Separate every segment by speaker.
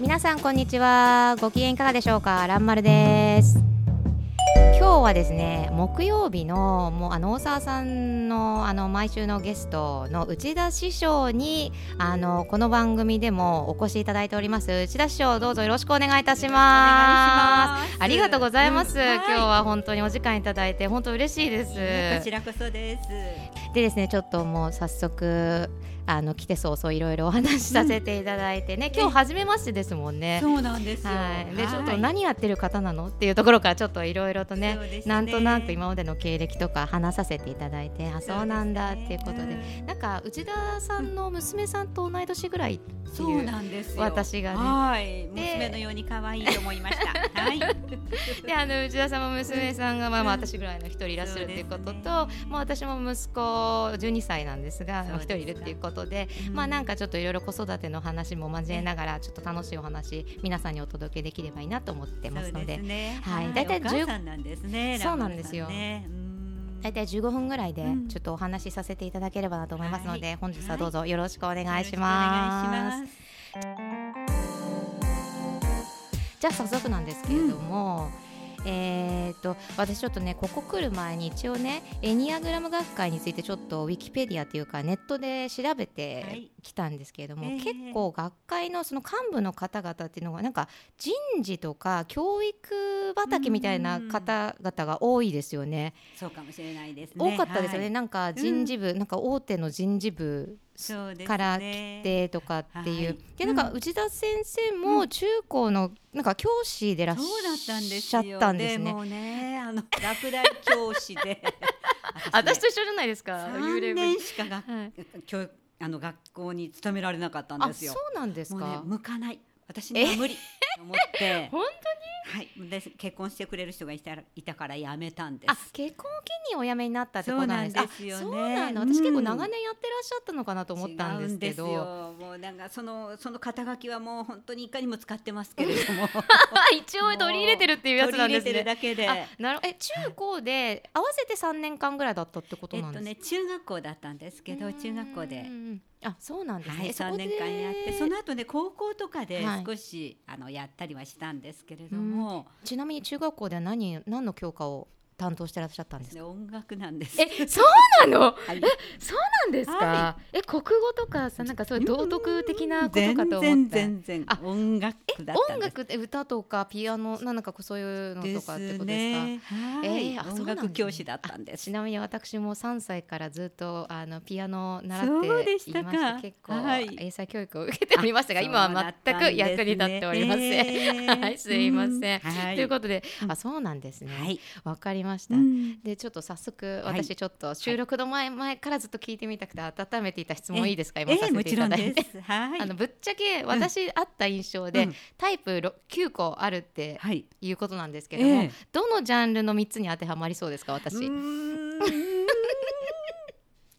Speaker 1: 皆さんこんにちは。ご機嫌いかがでしょうか？らんまるです。今日はですね木曜日のもうあの大沢さんのあの毎週のゲストの内田師匠にあのこの番組でもお越しいただいております。内田師匠どうぞよろしくお願いいたします。ありがとうございます、うん。はい、今日は本当にお時間いただいて本当嬉しいです。
Speaker 2: こちらこそです。
Speaker 1: でですねちょっともう早速あの来て早々いろいろお話しさせていただいてね、うん、今日初めましてですもんね。
Speaker 2: そうなんです
Speaker 1: はい、でちょっと何やってる方なの？っていうところからちょっといろいろとね、ね、なんとなく今までの経歴とか話させていただいて。あそうなんだっていうことで、ね、なんか内田さんの娘さんと同い年ぐらいっていう、
Speaker 2: うなんです
Speaker 1: 私がね。
Speaker 2: はい。娘のように可愛いと思いました。はい。
Speaker 1: であの内田さんも娘さんがまあまあ私ぐらいの一人いらっしゃるっていうことと、もう私も息子12歳なんですが一人いるっていうことで、まあなんかちょっといろいろ子育ての話も交えながらちょっと楽しいお話皆さんにお届けできればいいなと思ってますので、
Speaker 2: ね、はい、大体十なんですね。
Speaker 1: そうなんですよ。大体15分ぐらいでちょっとお話しさせていただければなと思いますので、うん、本日はどうぞよろしくお願いします。じゃあ早速なんですけれども、うんえーと、私ちょっとねここ来る前に一応ねエニアグラム学会についてちょっとウィキペディアというかネットで調べてきたんですけれども、はい、結構学会のその幹部の方々っていうのがなんか人事とか教育畑みたいな方々が多いですよね。
Speaker 2: そうかもしれないです、
Speaker 1: ね、多かったですよね、はい、なんか人事部、うん、なんか大手の人事部から来てとかっていう。で、ねはい、なんか内田先生も中高のなんか教師でらっしゃったんですね。
Speaker 2: そうねあの落第教師で
Speaker 1: 私と一緒じゃないですか。
Speaker 2: 3年しかが、はい、教育あの学校に勤められなかったんですよ。
Speaker 1: そうなんですか。
Speaker 2: ね、向かない。私には無理。と 思って。
Speaker 1: 本
Speaker 2: 当に？はい。で結婚してくれる人がいたいたから辞めたんです。あ
Speaker 1: 結婚を機にお辞めになったってことなんです。
Speaker 2: よね。
Speaker 1: そうなの私結構長年やってらっしゃったのかなと思ったんですけど、
Speaker 2: もうなんかそのその肩書きはもう本当にいかにも使ってますけれども。
Speaker 1: 一応取り入れてるっていうやつなんですね。
Speaker 2: だけで。
Speaker 1: なるえ中高で合わせて三年間ぐらいだったってことなんですか、えっとね
Speaker 2: 中学校だったんですけど中学校で
Speaker 1: あそうなんですね、
Speaker 2: はい、3年間やってその後ね高校とかで少し、はい、あのやったりはしたんですけれども、
Speaker 1: ちなみに中学校では何何の教科を担当してらっしゃったんですか？
Speaker 2: 音楽なんです。
Speaker 1: え、そうなの？はい、え、そうなんですか？はい、え、国語とかさ、なんかそういう道徳的なことかと思って。
Speaker 2: 全然あ、音楽
Speaker 1: 音楽って歌とかピアノ、なんかそういうのとかってことですか？
Speaker 2: ですえー、音楽教師だったんです。
Speaker 1: ちなみに私も三歳からずっとあのピアノ習っていまして結構、はい、英才教育を受けておりましたが、今は全く役に立っておりません。はい、すいません。ということで、あ、そうなんですね。わかりました、うん、でちょっと早速私ちょっと収録の前,、前からずっと聞いてみたくて温めていた質問いいですか？今させていただいて、はい、あのぶっちゃけ私あった印象で、タイプ9個あるってい。うことなんですけども、どのジャンルの3つに当てはまりそうですか私？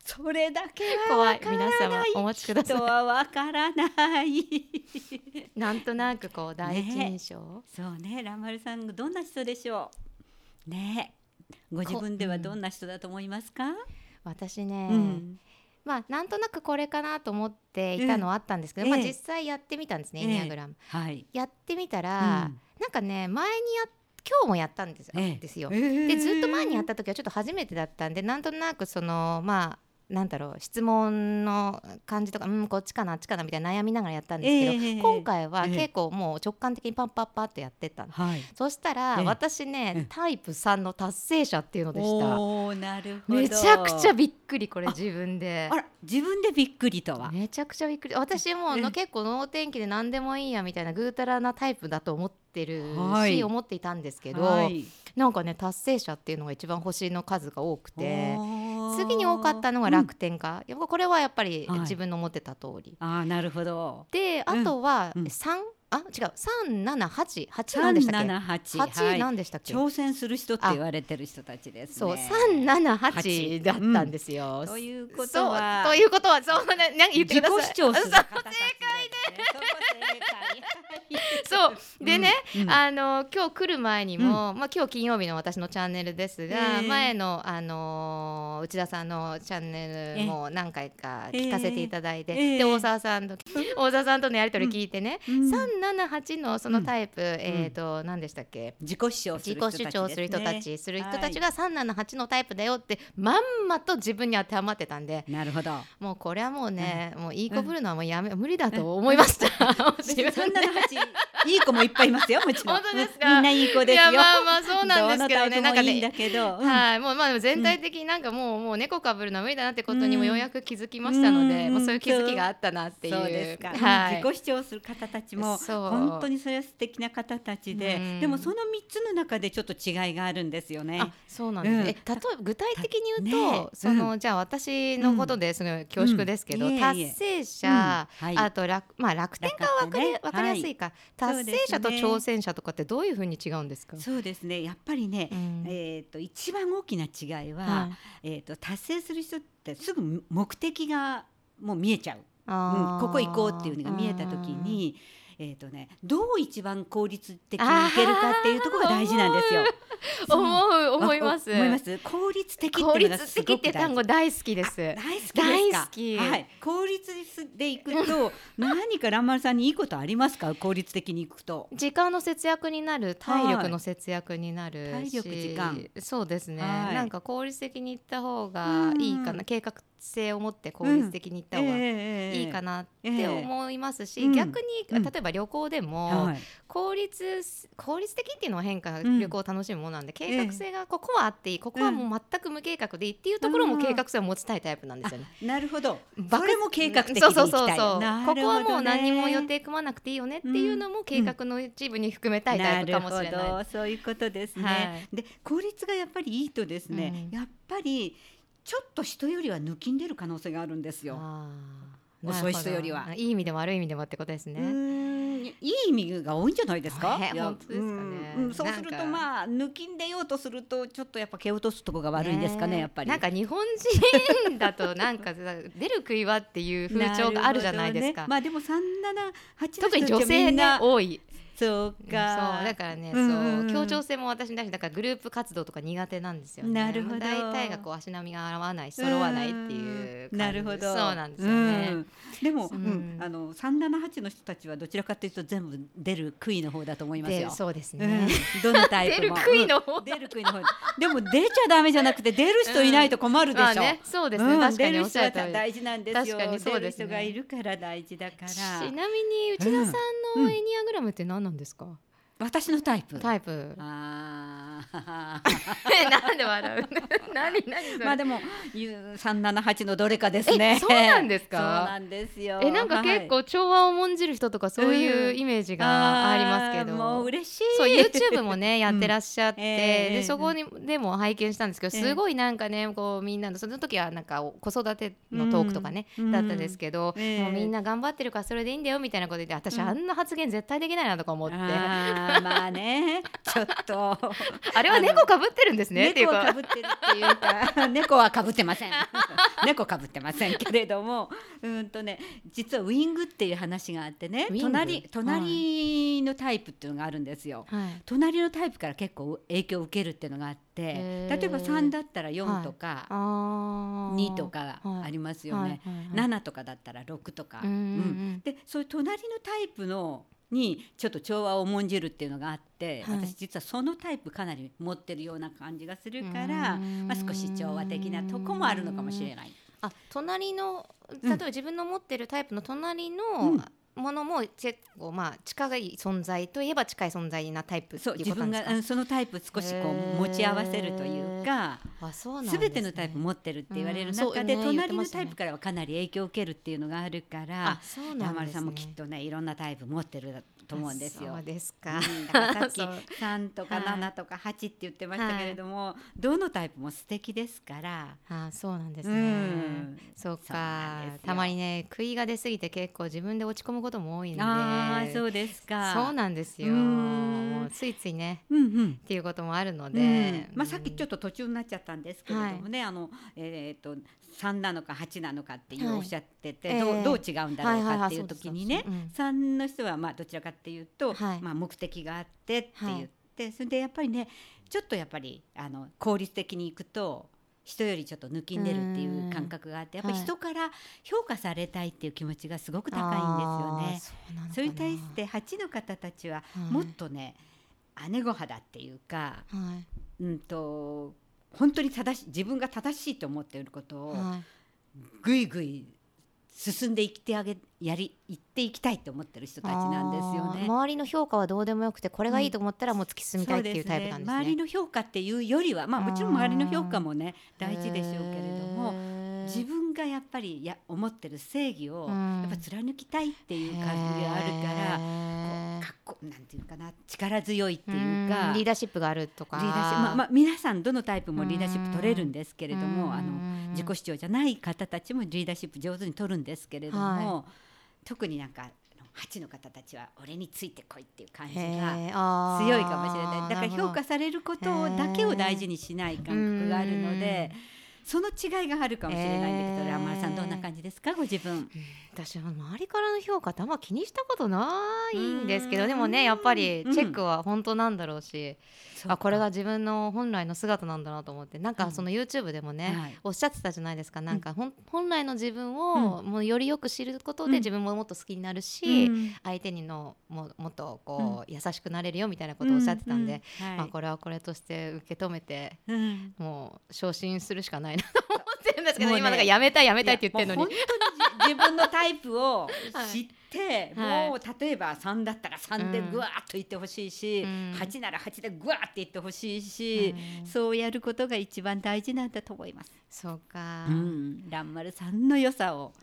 Speaker 2: それだけは怖い皆様
Speaker 1: お待ちください。
Speaker 2: はわからない。
Speaker 1: なんとなくこう第一印象、
Speaker 2: ね、そうね。ラマルさんどんな人でしょう？ね。ご自分ではどんな人だと思いますか、
Speaker 1: 私ね、うん、まあなんとなくこれかなと思っていたのはあったんですけど、えー、まあ、実際やってみたんですね、えー、エニアグラム、はい、やってみたら、うん、なんかね前にや今日もやったんですよえー、ですよ。でずっと前にやった時はちょっと初めてだったんでなんとなくそのまあなんだろう質問の感じとかうんこっちかなあっちかなみたいな悩みながらやったんですけど、えー、今回は結構もう直感的にパンパッパッとやってた、はい、そしたら、私ね、タイプ3の達成者っていうのでした。
Speaker 2: おなるほど。
Speaker 1: めちゃくちゃびっくりこれ自分で。
Speaker 2: あら自分でびっくりとは？
Speaker 1: めちゃくちゃびっくり。私もの結構能天気で何でもいいやみたいなぐうたらなタイプだと思ってるし、はい、思っていたんですけど、はい、なんかね達成者っていうのが一番星の数が多くて。次に多かったのが楽天家、うん、これはやっぱり自分の思ってた通り、
Speaker 2: はい、あなるほど。
Speaker 1: であとは3、うんあ違う。三七八八なんでしたっけ？八なんでしたっけ、はい、
Speaker 2: 挑戦する人って言われてる人たちです、ね、
Speaker 1: そう三七八だったんですよ。
Speaker 2: うん、ということは
Speaker 1: ということはそうな何言ってください。
Speaker 2: 自己主張する
Speaker 1: 形で
Speaker 2: す、ね。
Speaker 1: そう。でね、うん、あの今日来る前にも、うん、まあ今日金曜日の私のチャンネルですが、前のあの内田さんのチャンネルも何回か聞かせていただいて、で大沢さんと大沢さんとのやり取り聞いてね、三、う、178のそのタイプ、うん、えっ、ー、と、何でしたっけ？
Speaker 2: 自己主張
Speaker 1: する人たち、ね、自己主張する人たちする人たちが378のタイプだよってまんまと自分に当てはまってたんで。
Speaker 2: なるほど。
Speaker 1: もうこれはもうね、うん、もういい子ぶるのはもうやめ、無理だと思いました、
Speaker 2: 自分でいい子もいっぱいいますよもちろん。
Speaker 1: 本当ですか？
Speaker 2: みんないい子ですよ。
Speaker 1: まあまあそうなんですけどね。
Speaker 2: なんかねは
Speaker 1: いもうまあ全体的になんかもう、もう猫かぶるのは無理だなってことにもようやく気づきましたので、もうそういう気づきがあったなっていう、
Speaker 2: はい、自己主張する方たちも本当にそれは素敵な方たちで、でもその三つの中でちょっと違いがあるんですよね。
Speaker 1: そうなんです。え例えば具体的に言うと、そのじゃあ私のことですごい恐縮ですけど、達成者あと楽まあ楽天がわかりわかりやすいか。達成者と挑戦者とかってどういうふうに違うんですか？
Speaker 2: そうですね。やっぱりね、えっと一番大きな違いは、えっと達成する人ってすぐ目的がもう見えちゃう。うん、ここ行こうっていうのが見えた時に。えーとね、どう一番効率的にいけるかっていうところが大事なんですよ。
Speaker 1: 思う思います。
Speaker 2: 思います。効率的
Speaker 1: 効率的って単語大好きです。
Speaker 2: 大好き。はい。効率でいくと何か蘭丸さんにいいことありますか？効率的にいくと。
Speaker 1: 時間の節約になる、体力の節約になる
Speaker 2: 体力時間。
Speaker 1: そうですね。なんか効率的にいった方がいいかな。計画性を持って効率的にいった方がいいかなって思いますし、逆に例えば旅行でも効率効率的っていうのは変化旅行を楽しむものなんで計画性がここはあっていいここはもう全く無計画でいいっていうところも計画性を持ちたいタイプなんですよね。
Speaker 2: なるほど。それも計画的にそうそうそうそう、
Speaker 1: ここはもう何も予定組まなくていいよねっていうのも計画の一部に含めたいタイプかもしれない。
Speaker 2: そういうことですね、で効率がやっぱりいいとですね、やっぱりちょっと人よりは抜きんでる可能性があるんですよ。遅い人よりは。
Speaker 1: いい意味でも悪い意味でもってことですね。
Speaker 2: いい意味が多いんじゃないですか？
Speaker 1: 本当ですかね、
Speaker 2: うん。そうするとまあ抜きんでようとするとちょっとやっぱ蹴落とすとこが悪いんですかねやっぱり。
Speaker 1: なんか日本人だと なんか出る杭はっていう風潮があるじゃないですか。
Speaker 2: ね、まあでも三七八
Speaker 1: 特に女性ね多い。
Speaker 2: そうか、
Speaker 1: そうだからね、そう協調性も私に対してだからグループ活動とか苦手なんですよね。
Speaker 2: なるほど。
Speaker 1: 大体がこう足並みが合わない揃わないっていう
Speaker 2: なるほど。
Speaker 1: そうなんですよね。
Speaker 2: でも、あの三七八の人たちはどちらかというと全部出る杭の方だと思いますよ。
Speaker 1: そうですね。
Speaker 2: どのタイプも
Speaker 1: 出る杭の方。
Speaker 2: 出る杭の方。でも出ちゃダメじゃなくて出る人いないと困るでしょ。
Speaker 1: そうですね。確かに
Speaker 2: 出る大事なんですよ。確かにそうです人がいるから大事だから。ち
Speaker 1: なみに内田さんのエニアグラムって何なんですか？
Speaker 2: 私のタイプ。
Speaker 1: タイプ。
Speaker 2: あ
Speaker 1: あ。なんで笑う。何何
Speaker 2: まあでも三七八のどれかですね。
Speaker 1: そうなんですか？
Speaker 2: そうなんですよ。
Speaker 1: えなんか結構調和を重んじる人とかそういうイメージがありますけど。
Speaker 2: もう嬉しい。
Speaker 1: そう YouTube もねやってらっしゃって、でそこにでも拝見したんですけど、すごいなんかねこうみんなのその時はなんか子育てのトークとかね、だったんですけど、もうみんな頑張ってるからそれでいいんだよみたいなことで私あんな発言絶対できないなとか思って。
Speaker 2: まあねちょっと。
Speaker 1: あれは猫かぶってるんですね
Speaker 2: 猫か。ぶってるっていうか 猫はかぶってません。猫かぶってませんけれどもうんとね実はウイングっていう話があってね隣隣のタイプっていうのがあるんですよ、はい、隣のタイプから結構影響を受けるっていうのがあって例えば3だったら4とか、はい、2とかありますよね、はい、7とかだったら6とか、うん、でそういう隣のタイプのにちょっと調和を重んじるっていうのがあって、はい、私実はそのタイプかなり持ってるような感じがするから、まあ、少し調和的なとこもあるのかもしれない。
Speaker 1: あ隣の例えば自分の持ってるタイプの隣の、うんものも結構まあ近い存在といえば近い存在なタイプ
Speaker 2: そう自分がそのタイプ少しこう持ち合わせるというかすべ、ね、てのタイプ持ってるって言われる中で、ね、隣のタイプからはかなり影響を受けるっていうのがあるから山丸、ね、さんもきっとねいろんなタイプ持ってると思うんですよ。
Speaker 1: そうですか。
Speaker 2: さっき 三とか七とか八って言ってましたけれども、はい、どのタイプも素敵ですから。
Speaker 1: あ、そうなんですね。うん、そうか。たまにね、悔いが出すぎて結構自分で落ち込むことも多いんで。
Speaker 2: あ、そうですか。
Speaker 1: そうなんですよ。もうついついね、うんうん、っていうこともあるので。
Speaker 2: まあさっきちょっと途中になっちゃったんですけれどもね、はい、あのえっ、ー、と三なのか八なのかっていうおっしゃってて、はい、どうどう違うんだろうかっていう時にね、三の人はまあどちらかっていうと、はい、まあ、目的があってって言って、はい、それでやっぱりねちょっとやっぱりあの効率的にいくと人よりちょっと抜きんでるっていう感覚があってやっぱり人から評価されたいっていう気持ちがすごく高いんですよね。それに対して8の方たちはもっとね、姉御肌っていうか、はい、うんと本当に正し自分が正しいと思っていることをぐいぐい進んでいってあげやり行っていきたいと思ってる人たちなんですよね。
Speaker 1: 周りの評価はどうでもよくてこれがいいと思ったらもう突き進みたいっていうタイプなんですね。
Speaker 2: うん、すね周りの評価っていうよりはまあもちろん周りの評価もね大事でしょうけれども自分がやっぱりや思ってる正義をやっぱ貫きたいっていう感じがあるからかっこなんていうかな力強いっていうか
Speaker 1: リーダーシップがあるとか。
Speaker 2: リーダーシップ、まあまあ、皆さんどのタイプもリーダーシップ取れるんですけれどもあの自己主張じゃない方たちもリーダーシップ上手に取るんですけれども、はい、特になんか8の方たちは俺についてこいっていう感じが強いかもしれない。だから評価されることだけを大事にしない感覚があるので。その違いがあるかもしれないんだけど、ラマラさんどんな感じですかご自分？
Speaker 1: 私は周りからの評価ってあんま気にしたことないんですけどでもねやっぱりチェックは本当なんだろうし、うん、あこれが自分の本来の姿なんだなと思ってなんかその YouTube でもね、うんはい、おっしゃってたじゃないですかなんか、うん、本来の自分をもうよりよく知ることで自分ももっと好きになるし、相手にのももっとこう、優しくなれるよみたいなことをおっしゃってたんで、あ、これはこれとして受け止めて、もう昇進するしかないなと 思ってるんですけど、ね、今なんかやめたいやめたいって言ってるのに。
Speaker 2: 自分のタイプを 知って、はい、もう例えば3だったら3でぐわっと言ってほしいし、うん、8なら8でぐわって言ってほしいし、うん、そうやることが一番大事なんだと思います。
Speaker 1: そうか、
Speaker 2: うん、蘭丸さんの良さを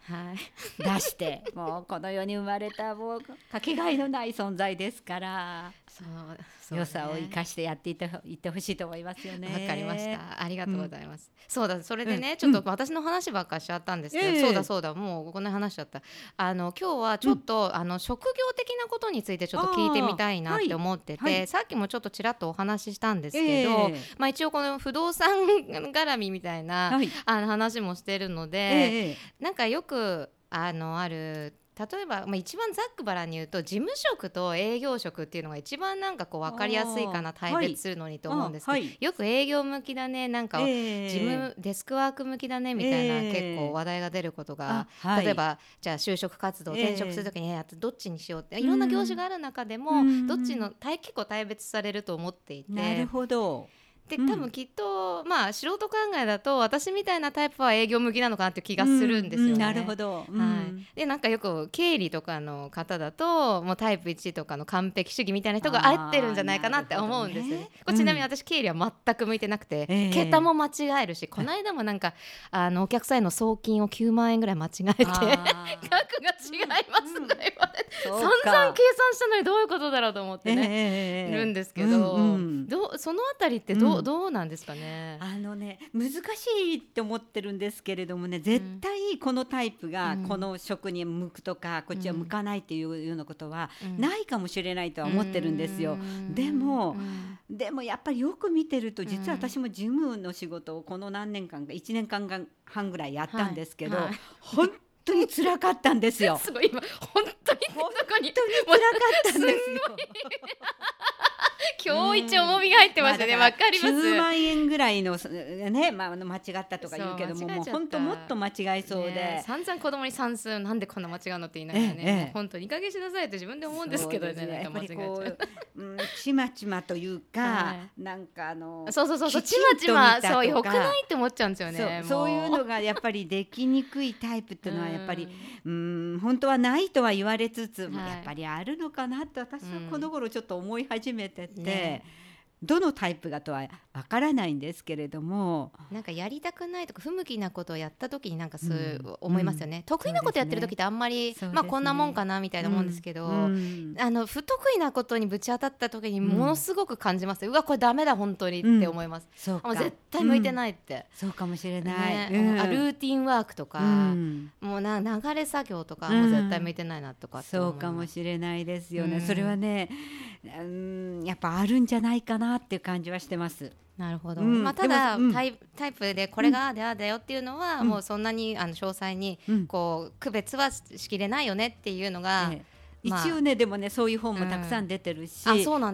Speaker 2: 出して、はい、もうこの世に生まれたもうかけがえのない存在ですから。そう、ね、良さを生かしてやっていっていってほしいと思いますよね。
Speaker 1: わかりました。ありがとうございます。そうだそれでね、ちょっと私の話ばっかしちゃったんですけど、そうだそうだもうこんな話しちゃった。あの今日はちょっと、あの職業的なことについてちょっと聞いてみたいなって思ってて、さっきもちょっとちらっとお話ししたんですけど、まあ一応この不動産絡みみたいな、あの話もしてるので、なんかよくあのある例えば、まあ、一番ざっくばらんに言うと事務職と営業職っていうのが一番なんかこう分かりやすいかな対別するのにと思うんですけど、はい、よく営業向きだねなんか、事務デスクワーク向きだねみたいな、結構話題が出ることが、例えばじゃあ就職活動転職する時に、えー、どっちにしようっていろんな業種がある中でも、どっちの結構対別されると思っていて。
Speaker 2: なるほど
Speaker 1: で多分きっと、まあ素人考えだと私みたいなタイプは営業向きなのかなって気がするんですよね。
Speaker 2: なるほど、
Speaker 1: はい、でなんかよく経理とかの方だともうタイプ1とかの完璧主義みたいな人が合ってるんじゃないかなって思うんですよね。ね。ちなみに私経理は全く向いてなくて、桁も間違えるしこの間もなんかあのお客さんへの送金を9万円ぐらい間違えて 額が違いますとか言われて、散々計算したのにどういうことだろうと思ってね、いるんですけど、うんうん、どそのあたりってどう、うん、どうなんですかね。
Speaker 2: あのね難しいって思ってるんですけれどもね絶対このタイプがこの職に向くとか、こっちは向かないっていうようなことはないかもしれないとは思ってるんですよ。でも、でもやっぱりよく見てると実は私も事務の仕事をこの何年間か1年間半ぐらいやったんですけど、はい。はい、本当に辛かったんですよ。
Speaker 1: すごい今本当に
Speaker 2: 本当に辛かったんですよ。
Speaker 1: 今日一重みが入ってましたね、わ、かります。
Speaker 2: 10万円ぐらいのね、まあ、間違ったとか言うけどももう本当もっと間違いそうで、ね、
Speaker 1: 散々子供に算数なんでこんな間違うのって言いながらね、ええ、本当にいい加減しなさいって自分で思うんですけどね
Speaker 2: ね。やっぱりこう、う ん、ちまちまというか、はい、なんかあの
Speaker 1: そうそうそうそうちまちまそうよくないって思っちゃうんですよね
Speaker 2: そういうのがやっぱりできにくいタイプっていうのはやっぱり うん。本当はないとは言われつつ、はい、やっぱりあるのかなって私はこの頃ちょっと思い始めてて。ねどのタイプがとはわからないんですけれども
Speaker 1: なんかやりたくないとか不向きなことをやった時になんかそう、思いますよね、うん、得意なことやってる時ってあんまり、ね、まあこんなもんかなみたいなもんですけど、うん、あの不得意なことにぶち当たった時にものすごく感じます、うん、うわこれダメだ本当にって思います、うん、もう絶対向いてないって、
Speaker 2: そうかもしれない、
Speaker 1: ね。あルーティンワークとか、もうな流れ作業とかも絶対向いてないなとか
Speaker 2: そうかもしれないですよね、それはねうんやっぱあるんじゃないかなっていう感じはしてます。
Speaker 1: なるほど、うん、まあ、ただ、うん、タイタイプでこれがああでああだよっていうのは、もうそん。なにあの詳細にこう区別はしきれないよねっていうのが、
Speaker 2: 一応ね、でもねそういう本もたくさん出てるし、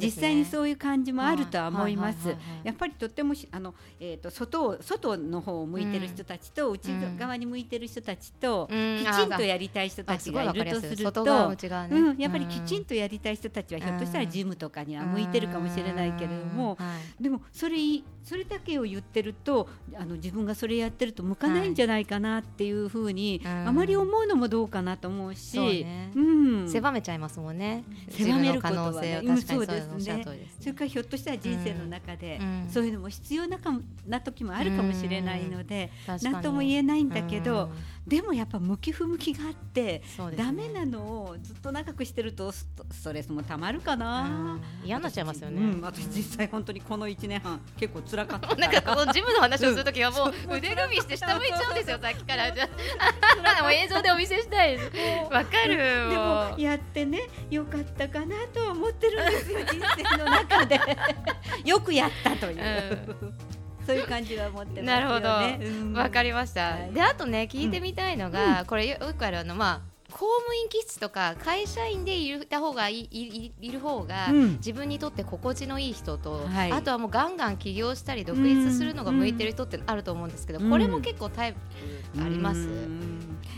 Speaker 2: 実際にそういう感じもあるとは思います。やっぱりとってもあの、えー、と外を外の方を向いてる人たちと、内側に向いてる人たちと、きちんとやりたい人たちがいるとすると、うん、やっぱりきちんとやりたい人たちはひょっとしたらジムとかには向いてるかもしれないけれども、でもそれそれだけを言ってるとあの自分がそれやってると向かないんじゃないかなっていうふうに、あまり思うのもどうかなと思うし、
Speaker 1: うん、狭めちゃいますもんね。
Speaker 2: 狭めることはね、うん、そうですね。それからひょっとしたら人生の中で、そういうのも必要なかな時もあるかもしれないので何、とも言えないんだけど、でもやっぱ向き不向きがあって、ね、ダメなのをずっと長くしてるとストレスもたまるかな、
Speaker 1: 嫌になっちゃいますよね、
Speaker 2: うん、私実際本当にこの1年半結構辛かった。
Speaker 1: なんかこのジムの話をするときはもう腕組みして下向いちゃうんですよさっきから。じゃあもう映像でお見せしたいわかる。
Speaker 2: でもやってねよかったかなと思ってるんですよ人生の中で。よくやったという、うんそういう感じは思って、ね、
Speaker 1: なるほど、わ、うん、かりました。はい、であとね聞いてみたいのが、うん、これよくあるのまあ公務員気質とか会社員でいた方がいいいる方が、自分にとって心地のいい人と、はい、あとはもうガンガン起業したり独立するのが向いてる人ってあると思うんですけど、これも結構タイプあります。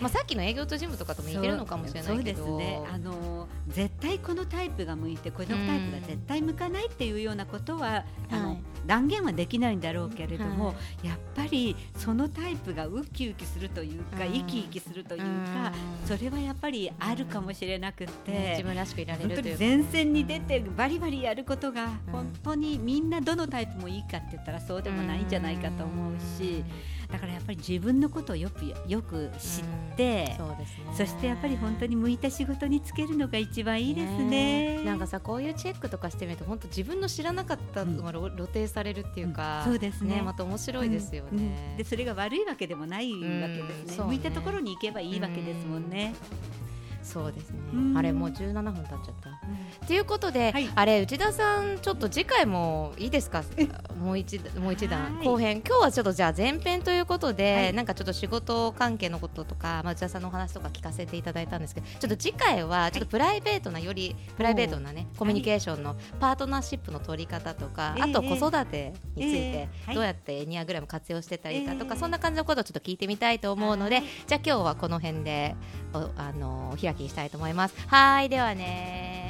Speaker 1: まあ、さっきの営業と事務とかとも似てるのかもしれないけど。そうですね。
Speaker 2: あの絶対このタイプが向いてこのタイプが絶対向かないっていうようなことは、あの、はい、断言はできないんだろうけれども、はい、やっぱりそのタイプがウキウキするというか、生き生きするというか、それはやっぱりあるかもしれなくて、
Speaker 1: 自分らしくいられる
Speaker 2: 本当に前線に出てバリバリやることが本当にみんなどのタイプもいいかって言ったらそうでもないんじゃないかと思うし。だからやっぱり自分のことをよくよく知って、そうですね、そしてやっぱり本当に向いた仕事につけるのが一番いいですね。
Speaker 1: ねなんかさこういうチェックとかしてみると本当自分の知らなかったのが、露呈されるっていうか、
Speaker 2: そうですね。
Speaker 1: また面白いですよね、
Speaker 2: でそれが悪いわけでもないわけですね,、向いたところに行けばいいわけですもんね。
Speaker 1: そうですね、あれもう17分経っちゃった。ということで、はい、あれ内田さんちょっと次回もいいですか？もう一もう一段。後編。今日はちょっとじゃあ前編ということで、はい、なんかちょっと仕事関係のこととか、まあ、内田さんのお話とか聞かせていただいたんですけどちょっと次回はちょっとプライベートなよりプライベートなねコミュニケーションのパートナーシップの取り方とか、あと子育てについてどうやってエニアグラム活用してたりかとか、そんな感じのことをちょっと聞いてみたいと思うので、じゃあ今日はこの辺でおあのお開きにしたいと思います。はいではね